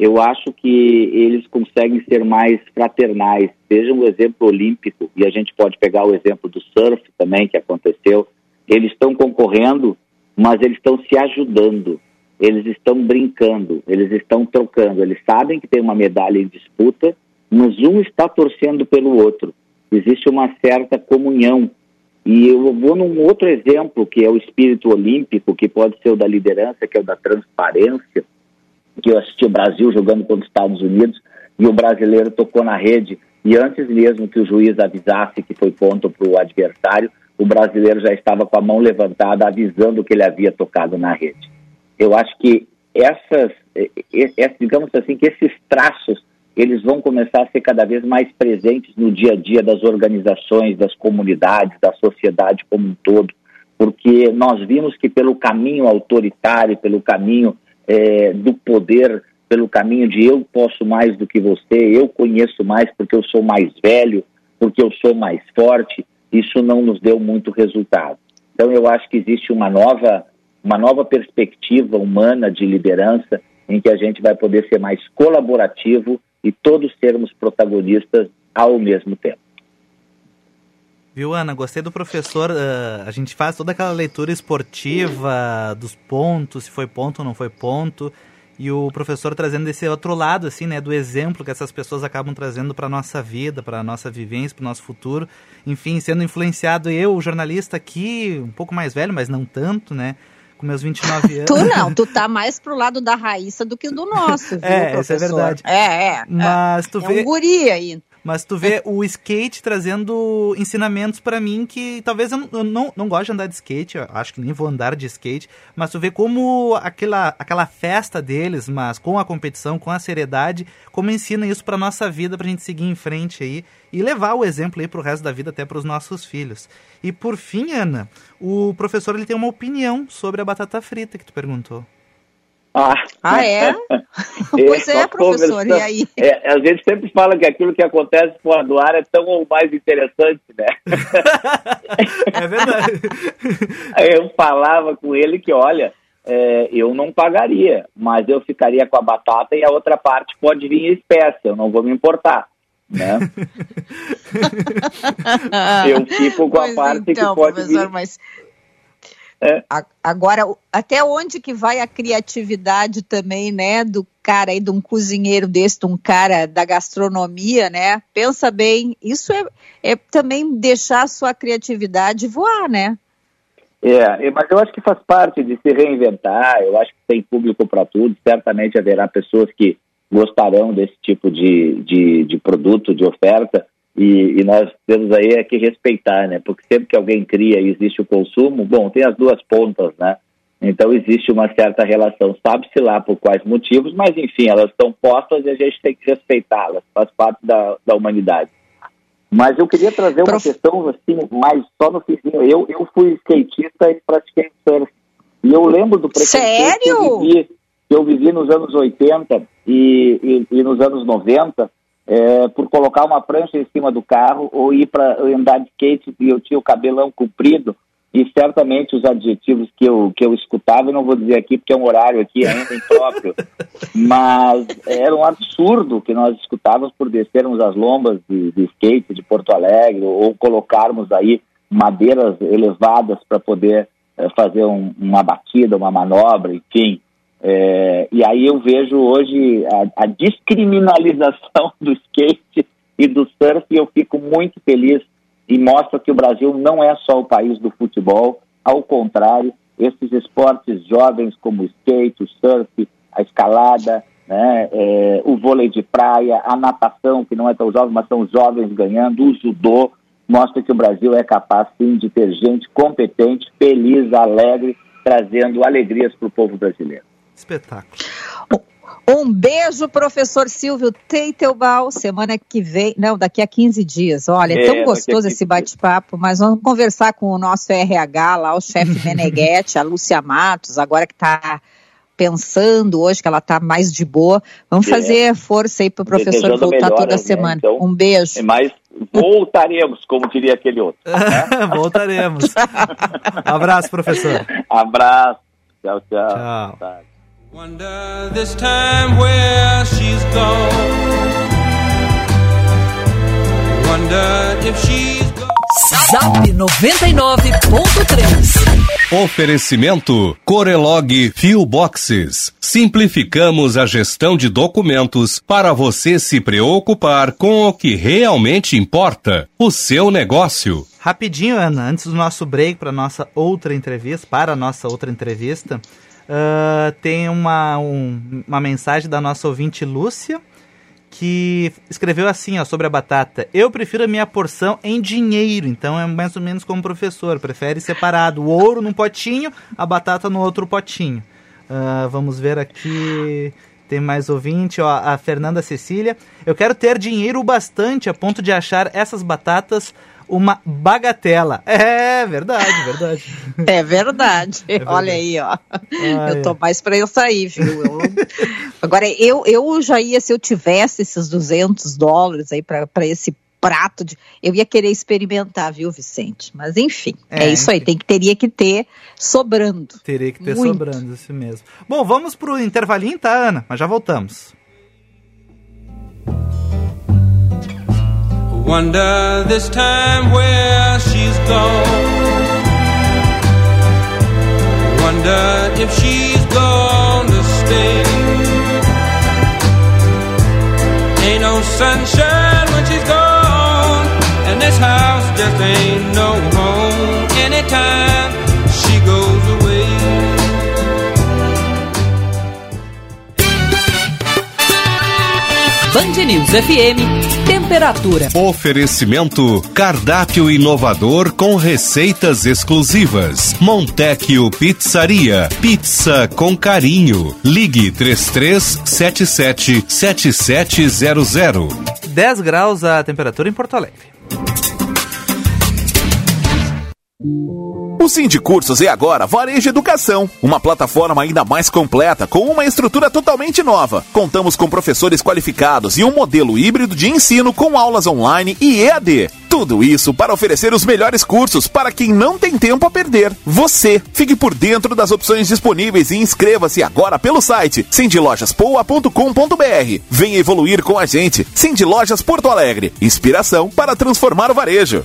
eu acho que eles conseguem ser mais fraternais. Veja o exemplo olímpico, e a gente pode pegar o exemplo do surf também, que aconteceu. Eles estão concorrendo, mas eles estão se ajudando, eles estão brincando, eles estão trocando. Eles sabem que tem uma medalha em disputa, mas um está torcendo pelo outro. Existe uma certa comunhão. E eu vou num outro exemplo, que é o espírito olímpico, que pode ser o da liderança, que é o da transparência que eu assisti o Brasil jogando contra os Estados Unidos e o brasileiro tocou na rede e antes mesmo que o juiz avisasse que foi ponto para o adversário, o brasileiro já estava com a mão levantada avisando que ele havia tocado na rede. Eu acho que essas, digamos assim, que esses traços eles vão começar a ser cada vez mais presentes no dia a dia das organizações, das comunidades, da sociedade como um todo, porque nós vimos que pelo caminho autoritário, pelo caminho é, do poder pelo caminho de eu posso mais do que você, eu conheço mais porque eu sou mais velho, porque eu sou mais forte, isso não nos deu muito resultado. Então eu acho que existe uma nova, uma nova perspectiva humana de liderança em que a gente vai poder ser mais colaborativo e todos sermos protagonistas ao mesmo tempo. Viu, Ana? Gostei do professor. Uh, a gente faz toda aquela leitura esportiva dos pontos, se foi ponto ou não foi ponto. E o professor trazendo esse outro lado, assim, né? Do exemplo que essas pessoas acabam trazendo para nossa vida, para nossa vivência, para o nosso futuro. Enfim, sendo influenciado eu, o jornalista aqui, um pouco mais velho, mas não tanto, né? com meus 29 anos. Tu não, tu tá mais pro lado da Raíssa do que do nosso, viu, é, professor? Isso é verdade. É, é. Mas tu é vê... um guri aí. Mas tu vê o skate trazendo ensinamentos para mim que talvez eu não, eu não, não gosto de andar de skate, acho que nem vou andar de skate, mas tu vê como aquela, aquela festa deles, mas com a competição, com a seriedade, como ensina isso para nossa vida, pra gente seguir em frente aí e levar o exemplo aí pro resto da vida até para os nossos filhos. E por fim, Ana, o professor ele tem uma opinião sobre a batata frita que tu perguntou. Ah, ah é? pois é, professor, e aí? É, a gente sempre fala que aquilo que acontece fora do ar é tão ou mais interessante, né? é verdade. Eu falava com ele que, olha, é, eu não pagaria, mas eu ficaria com a batata e a outra parte pode vir em espécie, eu não vou me importar. Né? eu fico com pois a parte então, que pode professor, vir. Mas é. Agora, até onde que vai a criatividade também, né, do cara aí, de um cozinheiro desse, de um cara da gastronomia, né? Pensa bem, isso é, é também deixar a sua criatividade voar, né? É, mas eu acho que faz parte de se reinventar, eu acho que tem público para tudo, certamente haverá pessoas que gostarão desse tipo de, de, de produto, de oferta, e, e, nós temos aí é que respeitar, né? Porque sempre que alguém cria e existe o consumo, bom, tem as duas pontas, né? Então existe uma certa relação, sabe-se lá por quais motivos, mas enfim, elas estão postas e a gente tem que respeitá-las, faz parte da, da humanidade. Mas eu queria trazer uma Prof... questão assim, mais só no finzinho. Eu, eu fui skatista e pratiquei surf. E eu lembro do preconceito que eu vivi, que eu vivi nos anos 80 e, e, e nos anos 90 é, por colocar uma prancha em cima do carro ou ir para andar de skate e eu tinha o cabelão comprido e certamente os adjetivos que eu, que eu escutava, eu não vou dizer aqui porque é um horário aqui ainda impróprio, mas era um absurdo que nós escutávamos por descermos as lombas de, de skate de Porto Alegre ou colocarmos aí madeiras elevadas para poder é, fazer um, uma batida, uma manobra, enfim. É, e aí eu vejo hoje a, a descriminalização do skate e do surf e eu fico muito feliz e mostra que o Brasil não é só o país do futebol, ao contrário, esses esportes jovens como o skate, o surf, a escalada, né, é, o vôlei de praia, a natação, que não é tão jovem, mas são jovens ganhando, o judô, mostra que o Brasil é capaz sim de ter gente competente, feliz, alegre, trazendo alegrias para o povo brasileiro. Espetáculo. Um beijo, professor Silvio Teitelbaum. Semana que vem, não, daqui a 15 dias. Olha, é, é tão gostoso esse bate-papo, mas vamos conversar com o nosso RH lá, o chefe Meneghetti, a Lúcia Matos, agora que está pensando hoje, que ela está mais de boa. Vamos é. fazer força aí para o professor voltar toda né? semana. Então, um beijo. É mais voltaremos, como diria aquele outro. Né? voltaremos. Abraço, professor. Abraço. Tchau, tchau. Tchau. Wonder this time where she's gone. Wonder if she's gone. Zap 99.3 Oferecimento Corelog Fio Boxes. Simplificamos a gestão de documentos para você se preocupar com o que realmente importa, o seu negócio. Rapidinho, Ana, antes do nosso break para nossa outra entrevista, para a nossa outra entrevista, Uh, tem uma, um, uma mensagem da nossa ouvinte Lúcia, que escreveu assim ó, sobre a batata. Eu prefiro a minha porção em dinheiro, então é mais ou menos como professor, prefere separado. O ouro num potinho, a batata no outro potinho. Uh, vamos ver aqui. Tem mais ouvinte, ó, a Fernanda Cecília. Eu quero ter dinheiro bastante a ponto de achar essas batatas uma bagatela. É verdade, verdade. É verdade. É verdade. Olha aí, ó. Ah, eu tô é. mais para eu sair, viu? Eu... Agora, eu, eu já ia, se eu tivesse esses 200 dólares aí para esse prato de. Eu ia querer experimentar, viu, Vicente? Mas enfim, é, é isso aí. Tem que, teria que ter sobrando. Teria que ter Muito. sobrando, isso mesmo. Bom, vamos pro intervalinho, tá, Ana? Mas já voltamos. Wonder this time where she's gone. Wonder if she's gonna stay. Ain't no sunshine when she's gone, and this house just ain't no home anytime Band News FM temperatura. Oferecimento: cardápio inovador com receitas exclusivas. Montecchio Pizzaria. Pizza com carinho. Ligue 3377 7700. 10 graus a temperatura em Porto Alegre. O Sindicursos é agora Varejo Educação, uma plataforma ainda mais completa com uma estrutura totalmente nova. Contamos com professores qualificados e um modelo híbrido de ensino com aulas online e EAD. Tudo isso para oferecer os melhores cursos para quem não tem tempo a perder. Você fique por dentro das opções disponíveis e inscreva-se agora pelo site sindilojaspoa.com.br. Venha evoluir com a gente. Cindy Lojas Porto Alegre. Inspiração para transformar o varejo.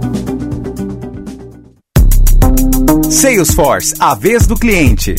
Salesforce, a vez do cliente.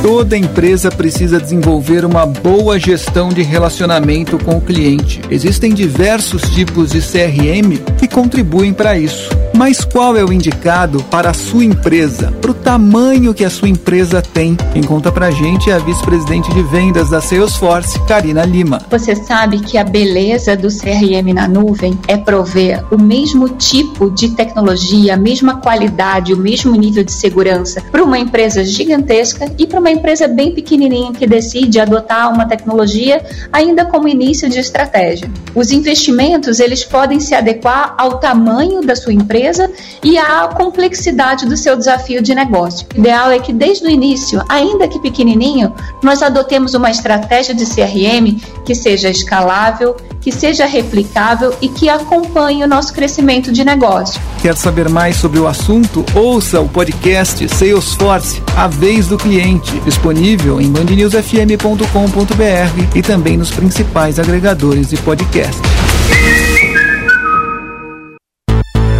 Toda empresa precisa desenvolver uma boa gestão de relacionamento com o cliente. Existem diversos tipos de CRM que contribuem para isso. Mas qual é o indicado para a sua empresa, para o tamanho que a sua empresa tem? Quem conta pra gente é a vice-presidente de vendas da Salesforce, Karina Lima. Você sabe que a beleza do CRM na nuvem é prover o mesmo tipo de tecnologia, a mesma qualidade, o mesmo nível de segurança para uma empresa gigantesca e para uma empresa bem pequenininha que decide adotar uma tecnologia ainda como início de estratégia. Os investimentos, eles podem se adequar ao tamanho da sua empresa empresa e a complexidade do seu desafio de negócio. O ideal é que desde o início, ainda que pequenininho, nós adotemos uma estratégia de CRM que seja escalável, que seja replicável e que acompanhe o nosso crescimento de negócio. Quer saber mais sobre o assunto? Ouça o podcast Salesforce, a vez do cliente, disponível em bandnewsfm.com.br e também nos principais agregadores de podcast.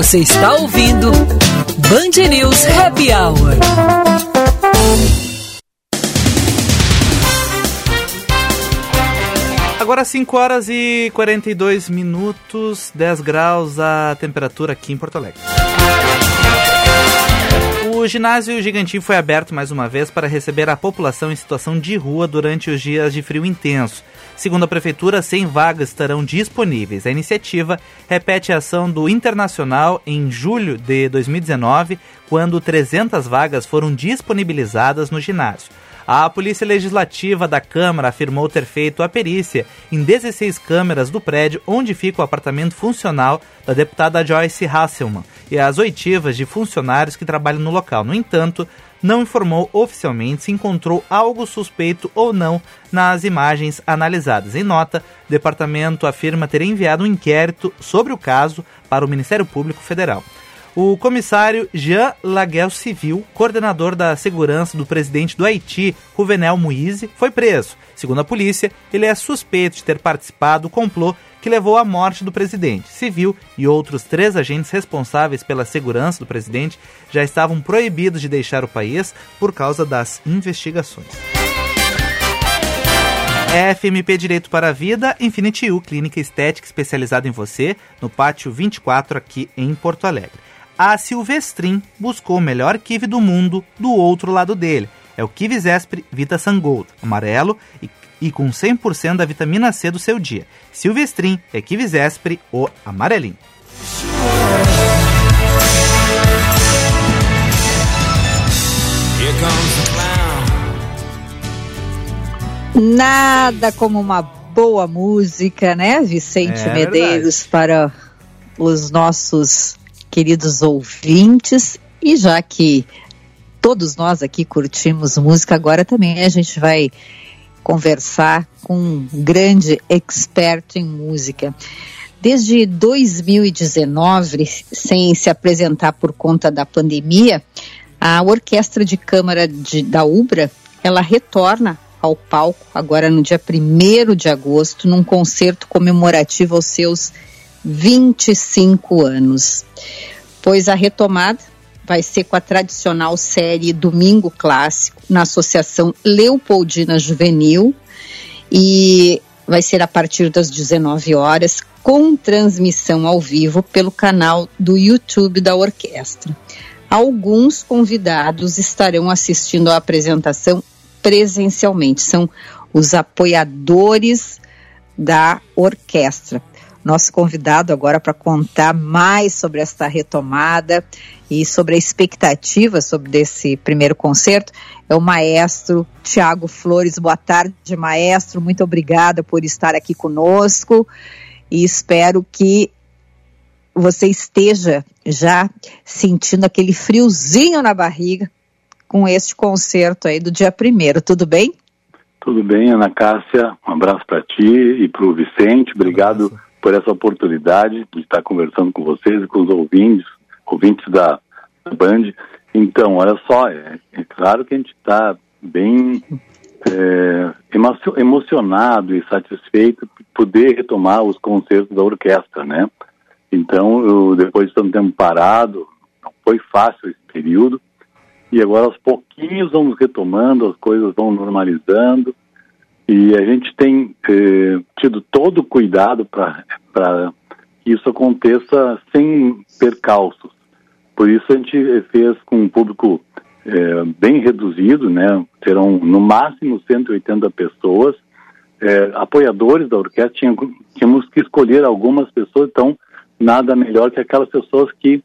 Você está ouvindo Band News Happy Hour. Agora 5 horas e 42 minutos, 10 graus a temperatura aqui em Porto Alegre. O ginásio Gigantinho foi aberto mais uma vez para receber a população em situação de rua durante os dias de frio intenso. Segundo a prefeitura, 100 vagas estarão disponíveis. A iniciativa repete a ação do Internacional em julho de 2019, quando 300 vagas foram disponibilizadas no ginásio. A Polícia Legislativa da Câmara afirmou ter feito a perícia em 16 câmeras do prédio onde fica o apartamento funcional da deputada Joyce Hasselman e as oitivas de funcionários que trabalham no local. No entanto, não informou oficialmente se encontrou algo suspeito ou não nas imagens analisadas. Em nota, o departamento afirma ter enviado um inquérito sobre o caso para o Ministério Público Federal. O comissário Jean Laguel Civil, coordenador da segurança do presidente do Haiti, Juvenel Moise, foi preso. Segundo a polícia, ele é suspeito de ter participado do complô que levou à morte do presidente. Civil e outros três agentes responsáveis pela segurança do presidente já estavam proibidos de deixar o país por causa das investigações. FMP Direito para a Vida, Infinity U, clínica estética especializada em você, no Pátio 24 aqui em Porto Alegre a Silvestrin buscou o melhor kiwi do mundo do outro lado dele. É o Kiwi Zespri Vita Sangold, amarelo e, e com 100% da vitamina C do seu dia. Silvestrin é Kiwi Zespri, o amarelinho. Nada como uma boa música, né, Vicente é Medeiros, verdade. para os nossos queridos ouvintes, e já que todos nós aqui curtimos música, agora também a gente vai conversar com um grande expert em música. Desde 2019, sem se apresentar por conta da pandemia, a Orquestra de Câmara de, da UBRA, ela retorna ao palco agora no dia 1 de agosto, num concerto comemorativo aos seus 25 anos. Pois a retomada vai ser com a tradicional série Domingo Clássico, na Associação Leopoldina Juvenil, e vai ser a partir das 19 horas, com transmissão ao vivo pelo canal do YouTube da orquestra. Alguns convidados estarão assistindo à apresentação presencialmente, são os apoiadores da orquestra nosso convidado agora para contar mais sobre esta retomada e sobre a expectativa sobre desse primeiro concerto é o maestro Tiago Flores. Boa tarde, maestro. Muito obrigada por estar aqui conosco e espero que você esteja já sentindo aquele friozinho na barriga com este concerto aí do dia primeiro. Tudo bem? Tudo bem, Ana Cássia. Um abraço para ti e para o Vicente. Obrigado por essa oportunidade de estar conversando com vocês e com os ouvintes, ouvintes da Band. Então, olha só, é, é claro que a gente está bem é, emocionado e satisfeito por poder retomar os concertos da orquestra, né? Então, eu, depois de tanto tempo parado, não foi fácil esse período, e agora aos pouquinhos vamos retomando, as coisas vão normalizando, e a gente tem eh, tido todo o cuidado para que isso aconteça sem percalços. Por isso a gente fez com um público eh, bem reduzido, né? Serão no máximo 180 pessoas. Eh, apoiadores da orquestra, tínhamos, tínhamos que escolher algumas pessoas, então nada melhor que aquelas pessoas que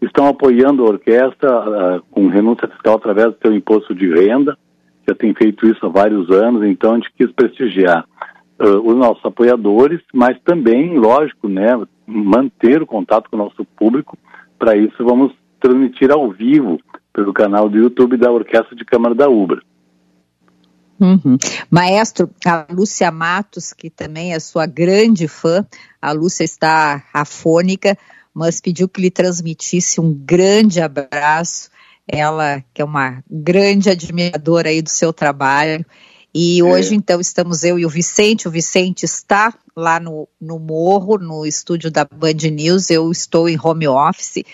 estão apoiando a orquestra uh, com renúncia fiscal através do seu imposto de renda, já tem feito isso há vários anos, então a gente quis prestigiar uh, os nossos apoiadores, mas também, lógico, né, manter o contato com o nosso público. Para isso, vamos transmitir ao vivo pelo canal do YouTube da Orquestra de Câmara da Ubra. Uhum. Maestro, a Lúcia Matos, que também é sua grande fã, a Lúcia está afônica, mas pediu que lhe transmitisse um grande abraço. Ela, que é uma grande admiradora aí do seu trabalho. E é. hoje, então, estamos eu e o Vicente. O Vicente está lá no, no Morro, no estúdio da Band News. Eu estou em home office.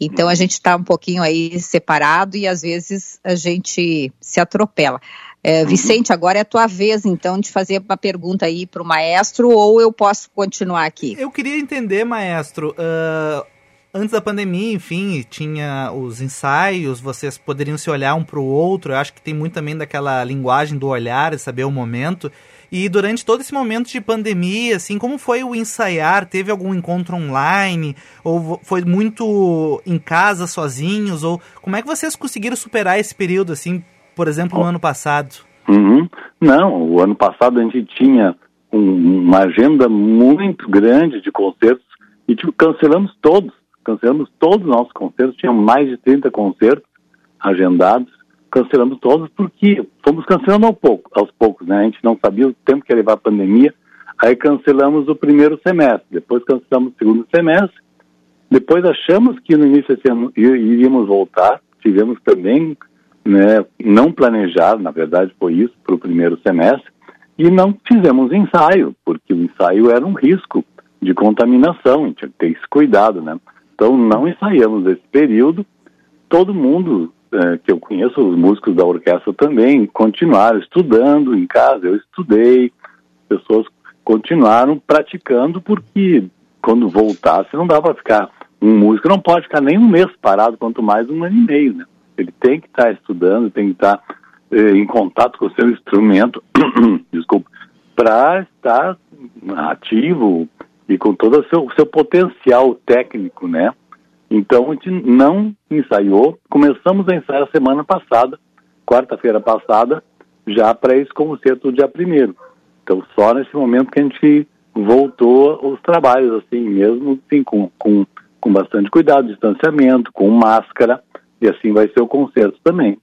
Então, a gente está um pouquinho aí separado e às vezes a gente se atropela. É, uhum. Vicente, agora é a tua vez, então, de fazer uma pergunta aí para o maestro, ou eu posso continuar aqui? Eu queria entender, maestro, uh, antes da pandemia, enfim, tinha os ensaios, vocês poderiam se olhar um para o outro, eu acho que tem muito também daquela linguagem do olhar, saber o momento. E durante todo esse momento de pandemia, assim, como foi o ensaiar? Teve algum encontro online? Ou foi muito em casa, sozinhos? Ou como é que vocês conseguiram superar esse período, assim, por exemplo, no ano passado? Uhum. Não, o ano passado a gente tinha um, uma agenda muito grande de concertos e tipo, cancelamos todos, cancelamos todos os nossos concertos, tinha mais de 30 concertos agendados, cancelamos todos porque fomos cancelando aos poucos, aos poucos, né? A gente não sabia o tempo que ia levar a pandemia, aí cancelamos o primeiro semestre, depois cancelamos o segundo semestre, depois achamos que no início desse ano iríamos voltar, tivemos também né, não planejar, na verdade foi isso, para o primeiro semestre, e não fizemos ensaio, porque o ensaio era um risco de contaminação, a gente tinha que ter esse cuidado, né? Então não ensaiamos esse período, todo mundo é, que eu conheço, os músicos da orquestra também, continuaram estudando em casa, eu estudei, pessoas continuaram praticando, porque quando voltasse não dá para ficar, um músico não pode ficar nem um mês parado, quanto mais um ano e meio, né? Ele tem que estar tá estudando, tem que estar tá, eh, em contato com o seu instrumento, desculpa, para estar ativo e com todo o seu, seu potencial técnico, né? Então a gente não ensaiou, começamos a ensaiar semana passada, quarta-feira passada, já para esse concerto dia primeiro. Então só nesse momento que a gente voltou os trabalhos, assim, mesmo assim, com, com, com bastante cuidado, distanciamento, com máscara, e assim vai ser o concerto também.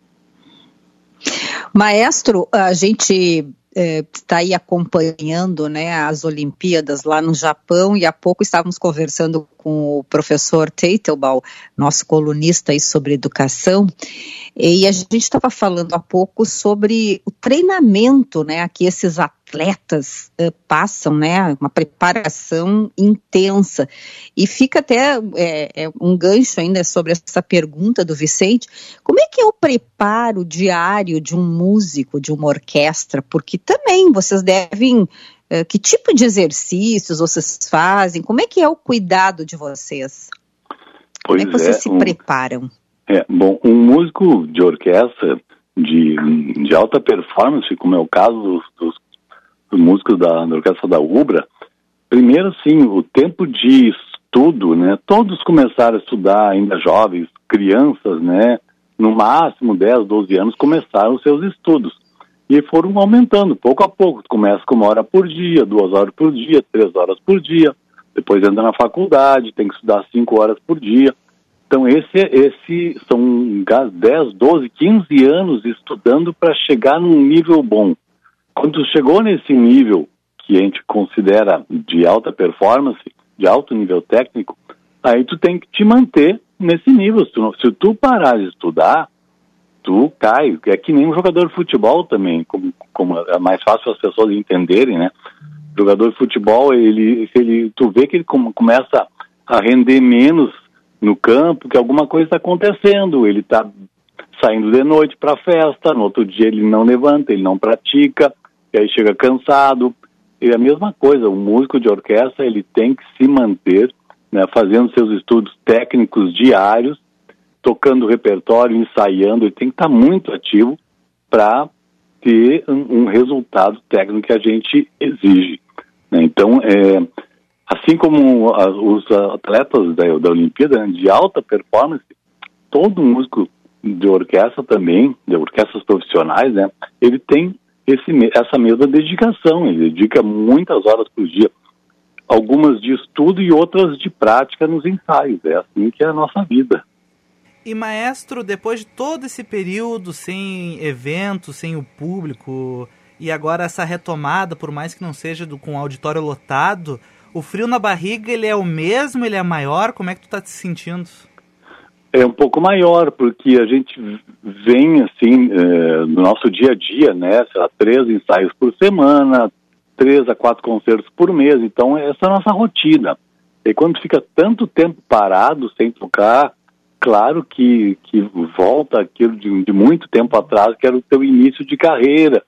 Maestro, a gente está é, aí acompanhando né, as Olimpíadas lá no Japão e há pouco estávamos conversando com o professor Teitelbaum, nosso colunista aí sobre educação, e a gente estava falando há pouco sobre o treinamento né, que esses atletas uh, passam, né, uma preparação intensa. E fica até é, é um gancho ainda sobre essa pergunta do Vicente: como é que é o preparo diário de um músico, de uma orquestra? Porque também vocês devem Uh, que tipo de exercícios vocês fazem? Como é que é o cuidado de vocês? Pois Como é que vocês é, se um, preparam? É, bom, um músico de orquestra de, de alta performance, como é o caso dos, dos músicos da, da, orquestra da Ubra, primeiro sim, o tempo de estudo, né? Todos começaram a estudar ainda jovens, crianças, né? No máximo 10, 12 anos começaram os seus estudos. E foram aumentando pouco a pouco. Começa com uma hora por dia, duas horas por dia, três horas por dia. Depois entra na faculdade, tem que estudar cinco horas por dia. Então, esse, esse são 10, 12, 15 anos estudando para chegar num nível bom. Quando chegou nesse nível que a gente considera de alta performance, de alto nível técnico, aí tu tem que te manter nesse nível. Se tu, se tu parar de estudar, tu cai. É que nem um jogador de futebol também, como, como é mais fácil as pessoas entenderem, né? Jogador de futebol, ele, se ele, tu vê que ele começa a render menos no campo que alguma coisa está acontecendo. Ele está saindo de noite para festa, no outro dia ele não levanta, ele não pratica, e aí chega cansado. E a mesma coisa, o músico de orquestra ele tem que se manter né, fazendo seus estudos técnicos diários, tocando repertório, ensaiando, ele tem que estar muito ativo para ter um, um, resultado técnico que a gente exige. Né? Então, é, Assim como a, os atletas da, da Olimpíada né, de alta performance, todo músico de orquestra também, de orquestras profissionais, né, ele tem esse, essa mesma dedicação, ele dedica muitas horas por dia, algumas de estudo e outras de prática nos ensaios, é assim que é a nossa vida. E maestro, depois de todo esse período sem eventos, sem o público, e agora essa retomada, por mais que não seja do, com o auditório lotado, o frio na barriga, ele é o mesmo, ele é maior? Como é que tu tá te sentindo? É um pouco maior, porque a gente vem, assim, é, no nosso dia a dia, né, lá, três ensaios por semana, três a quatro concertos por mês, então essa é a nossa rotina. E quando fica tanto tempo parado, sem tocar, claro que, que volta aquilo de, de muito tempo atrás, que era o teu início de carreira,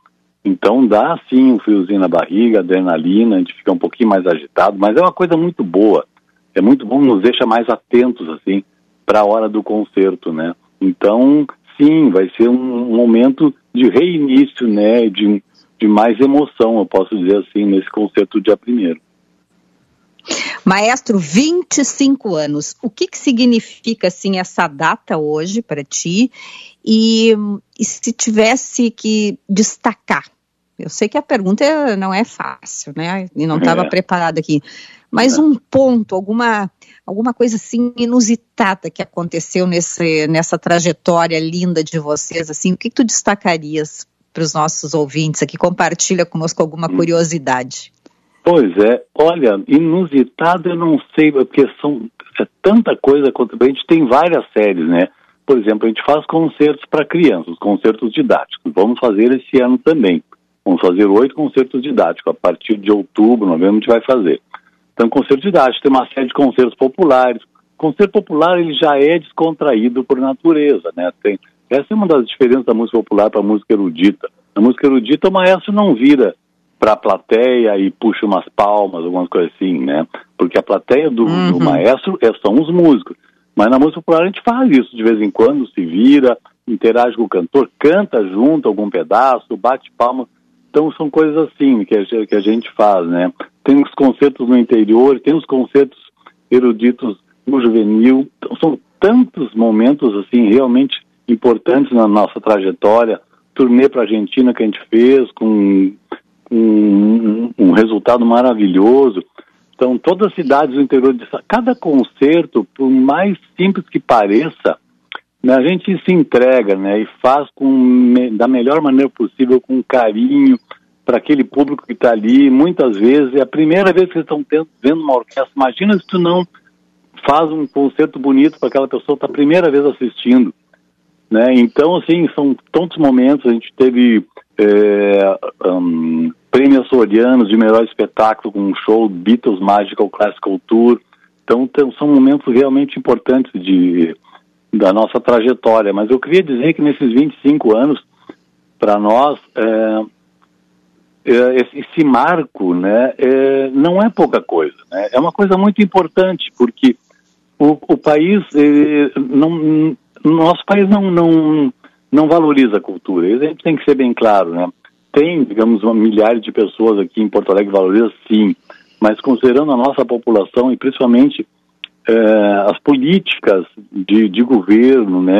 então dá sim um friozinho na barriga, adrenalina, a gente fica um pouquinho mais agitado, mas é uma coisa muito boa. É muito bom, nos deixa mais atentos assim para a hora do concerto, né? Então, sim, vai ser um momento de reinício, né, de, de mais emoção, eu posso dizer assim, nesse concerto dia primeiro. Maestro, 25 anos. O que, que significa assim essa data hoje para ti? E, e, se tivesse que destacar, eu sei que a pergunta não é fácil, né? E não estava é. preparada aqui. Mas um ponto, alguma, alguma coisa assim inusitada que aconteceu nesse, nessa trajetória linda de vocês, assim, o que, que tu destacarias para os nossos ouvintes aqui? Compartilha conosco alguma hum. curiosidade. Pois é, olha, inusitado eu não sei, porque são é tanta coisa, a gente tem várias séries, né? Por exemplo, a gente faz concertos para crianças, concertos didáticos. Vamos fazer esse ano também. Vamos fazer oito concertos didáticos. A partir de outubro, novembro, a gente vai fazer. Então, concerto didático, tem uma série de concertos populares. Concerto popular, ele já é descontraído por natureza, né? Tem, essa é uma das diferenças da música popular para a música erudita. Na música erudita, o maestro não vira para a plateia e puxa umas palmas, algumas coisas assim, né? Porque a plateia do, uhum. do maestro é, são os músicos. Mas na música popular a gente faz isso de vez em quando, se vira, interage com o cantor, canta junto algum pedaço, bate palma. Então são coisas assim que a, que a gente faz, né? Tem os concertos no interior, tem os concertos eruditos no juvenil. Então, são tantos momentos assim realmente importantes na nossa trajetória. Turnê para a Argentina que a gente fez com um, um, resultado maravilhoso. Então, todas as cidades do interior de cada concerto, por mais simples que pareça, a gente se entrega, né, e faz com da melhor maneira possível, com carinho para aquele público que está ali. Muitas vezes é a primeira vez que estão vendo uma orquestra. Imagina se tu não faz um concerto bonito para aquela pessoa que está a primeira vez assistindo, né? Então, assim, são tantos momentos. A gente teve é, um, prêmios Sorianos de melhor espetáculo com um show Beatles Magical Classical Tour. Então, são momentos realmente importantes de, da nossa trajetória. Mas eu queria dizer que nesses 25 anos, para nós, é, é, esse, esse, marco né, é, não é pouca coisa. Né? É uma coisa muito importante, porque o, o país, é, não, nosso país não, não não valoriza a cultura. Isso a gente tem que ser bem claro, né? Tem, digamos, uma milhares de pessoas aqui em Porto Alegre que valorizam, sim, mas considerando a nossa população e principalmente eh, as políticas de, de governo, né,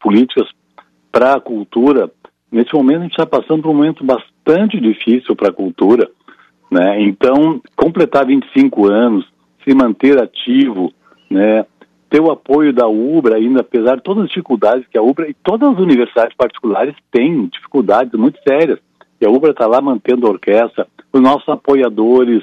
políticas para a cultura, nesse momento a gente está passando por um momento bastante difícil para a cultura, né? Então, completar 25 anos, se manter ativo, né, ter o apoio da UBRA, ainda apesar de todas as dificuldades que a UBRA e todas as universidades particulares têm dificuldades muito sérias. E a UBRA está lá mantendo a orquestra, os nossos apoiadores,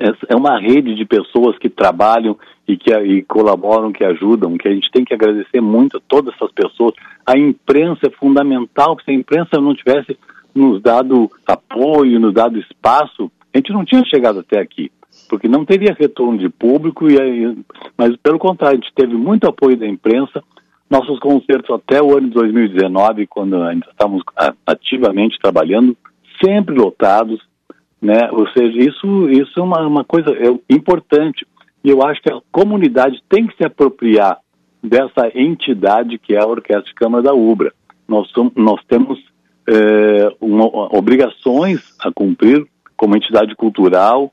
é, é uma rede de pessoas que trabalham e que e colaboram, que ajudam, que a gente tem que agradecer muito a todas essas pessoas. A imprensa é fundamental, se a imprensa não tivesse nos dado apoio, nos dado espaço, a gente não tinha chegado até aqui porque não teria retorno de público, e aí, mas pelo contrário, a gente teve muito apoio da imprensa. Nossos concertos até o ano de 2019, quando ainda estávamos ativamente trabalhando, sempre lotados, né? Ou seja, isso, isso é uma, uma coisa é importante. E eu acho que a comunidade tem que se apropriar dessa entidade que é a Orquestra de Câmara da UBRA. Nós, somos, nós temos é, uma, obrigações a cumprir como entidade cultural,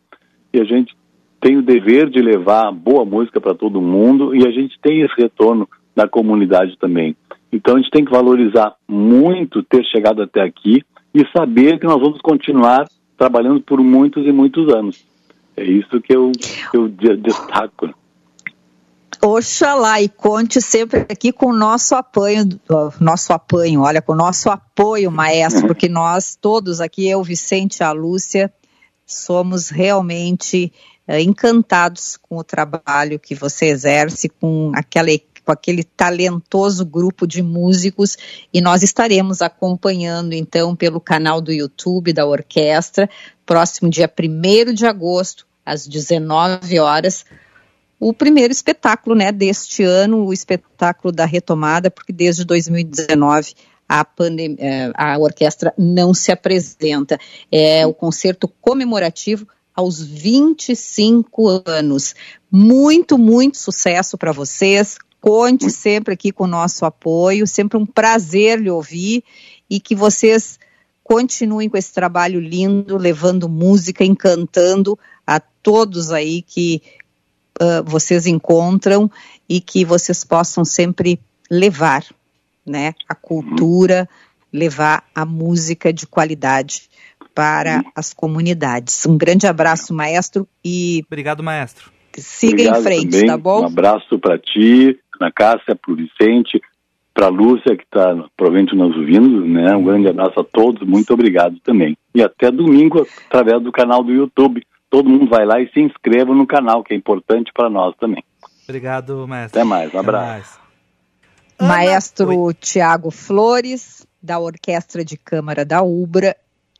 e a gente tem o dever de levar boa música para todo mundo e a gente tem esse retorno da comunidade também. Então a gente tem que valorizar muito ter chegado até aqui e saber que nós vamos continuar trabalhando por muitos e muitos anos. É isso que eu, que eu destaco. Oxalá e conte sempre aqui com o nosso apoio, nosso apoio, olha, com o nosso apoio, maestro, porque nós todos aqui, eu, Vicente e a Lúcia, somos realmente é, encantados com o trabalho que você exerce, com aquela com aquele talentoso grupo de músicos e nós estaremos acompanhando então pelo canal do YouTube da orquestra, próximo dia 1 de agosto, às 19 horas, o primeiro espetáculo né, deste ano, o espetáculo da retomada, porque desde 2019 a, eh, a orquestra não se apresenta. É o concerto comemorativo aos 25 anos. Muito, muito sucesso para vocês. Conte sempre aqui com o nosso apoio. Sempre um prazer lhe ouvir e que vocês continuem com esse trabalho lindo, levando música, encantando a todos aí que uh, vocês encontram e que vocês possam sempre levar, né, a cultura, levar a música de qualidade para as comunidades. Um grande abraço, maestro, e obrigado, maestro. Siga Obrigado em frente, também. tá bom? Um abraço para ti, na Cássia, para o Vicente, para a Lúcia, que está provavelmente nos ouvindo, né? Um grande abraço a todos, muito obrigado também. E até domingo, através do canal do YouTube todo mundo vai lá e se inscreva no canal, que é importante para nós também. Obrigado, maestro. Até mais, um abraço. Maestro Tiago Flores, da Orquestra de Câmara da Ubra,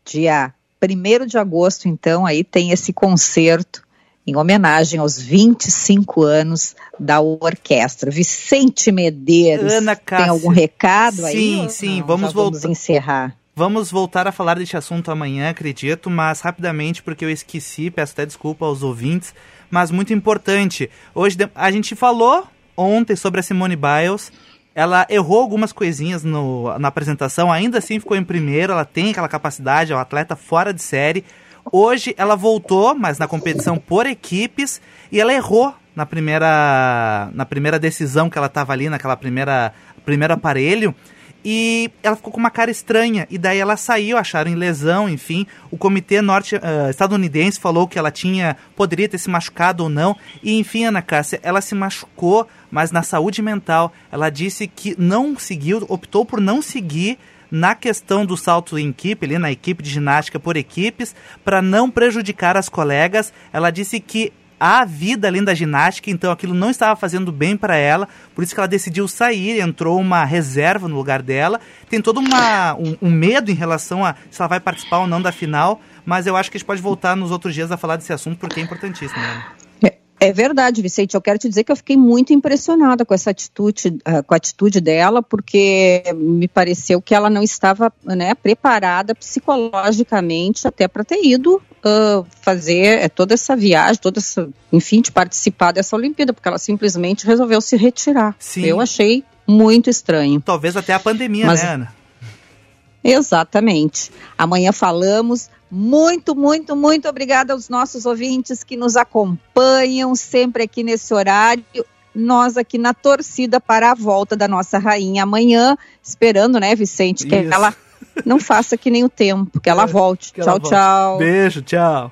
dia 1 de agosto, então, aí tem esse concerto em homenagem aos 25 anos da orquestra. Vicente Medeiros, Ana Cássia. tem algum recado aí? Sim, sim, vamos voltar. Vamos encerrar. Vamos voltar a falar deste assunto amanhã, acredito, mas rapidamente, porque eu esqueci, peço até desculpa aos ouvintes, mas muito importante. Hoje a gente falou ontem sobre a Simone Biles. Ela errou algumas coisinhas no, na apresentação, ainda assim ficou em primeiro, ela tem aquela capacidade, é um atleta fora de série. Hoje ela voltou, mas na competição por equipes, e ela errou na primeira, na primeira decisão que ela estava ali, naquela primeira primeiro aparelho. E ela ficou com uma cara estranha. E daí ela saiu, acharam em lesão, enfim. O comitê norte uh, estadunidense falou que ela tinha. poderia ter se machucado ou não. E enfim, Ana Cássia, ela se machucou, mas na saúde mental. Ela disse que não seguiu, optou por não seguir na questão do salto em equipe, ali na equipe de ginástica por equipes, para não prejudicar as colegas. Ela disse que a vida além da ginástica, então aquilo não estava fazendo bem para ela, por isso que ela decidiu sair, entrou uma reserva no lugar dela. Tem todo uma, um, um, medo em relação a se ela vai participar ou não da final, mas eu acho que a gente pode voltar nos outros dias a falar desse assunto porque é importantíssimo. Né? É verdade, Vicente. Eu quero te dizer que eu fiquei muito impressionada com essa atitude, uh, com a atitude dela, porque me pareceu que ela não estava né, preparada psicologicamente até para ter ido uh, fazer é, toda essa viagem, toda essa, enfim, de participar dessa Olimpíada, porque ela simplesmente resolveu se retirar. Sim. Eu achei muito estranho. Talvez até a pandemia, Mas, né, Ana? Exatamente. Amanhã falamos muito, muito, muito obrigada aos nossos ouvintes que nos acompanham sempre aqui nesse horário. Nós aqui na torcida para a volta da nossa rainha amanhã, esperando, né, Vicente, que Isso. ela não faça que nem o tempo, que ela é, volte. Que tchau, ela volte. tchau. Beijo, tchau.